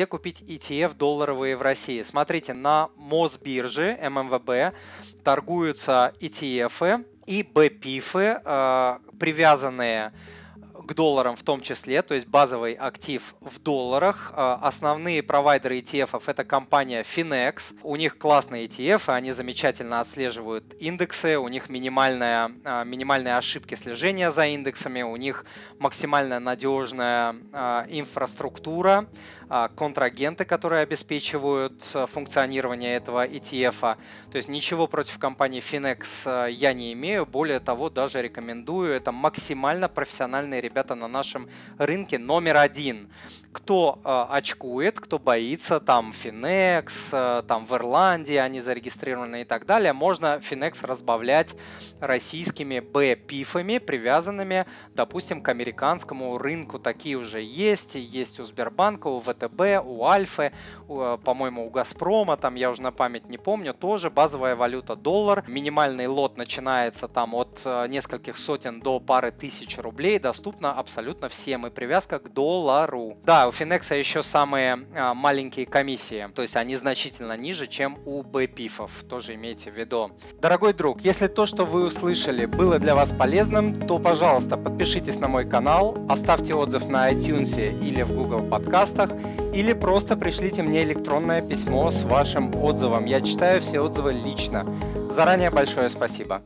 где купить ETF долларовые в России. Смотрите, на Мосбирже, ММВБ, торгуются ETF и BPIF, э, привязанные к долларам в том числе, то есть базовый актив в долларах. А, основные провайдеры ETF это компания Finex. У них классные ETF, они замечательно отслеживают индексы, у них минимальная, а, минимальные ошибки слежения за индексами, у них максимально надежная а, инфраструктура, контрагенты, которые обеспечивают функционирование этого ETF. То есть ничего против компании Finex я не имею, более того, даже рекомендую. Это максимально профессиональные ребята на нашем рынке номер один. Кто э, очкует, кто боится, там Finex, э, там в Ирландии они зарегистрированы и так далее, можно Finex разбавлять российскими B-пифами, привязанными, допустим, к американскому рынку. Такие уже есть, есть у Сбербанка, у ВТБ, у Альфы, у, э, по-моему, у Газпрома, там я уже на память не помню, тоже базовая валюта доллар. Минимальный лот начинается там от э, нескольких сотен до пары тысяч рублей, доступно абсолютно всем, и привязка к доллару. Да, у Finex еще самые а, маленькие комиссии, то есть они значительно ниже, чем у BPIF, тоже имейте в виду. Дорогой друг, если то, что вы услышали, было для вас полезным, то, пожалуйста, подпишитесь на мой канал, оставьте отзыв на iTunes или в Google подкастах, или просто пришлите мне электронное письмо с вашим отзывом. Я читаю все отзывы лично. Заранее большое спасибо.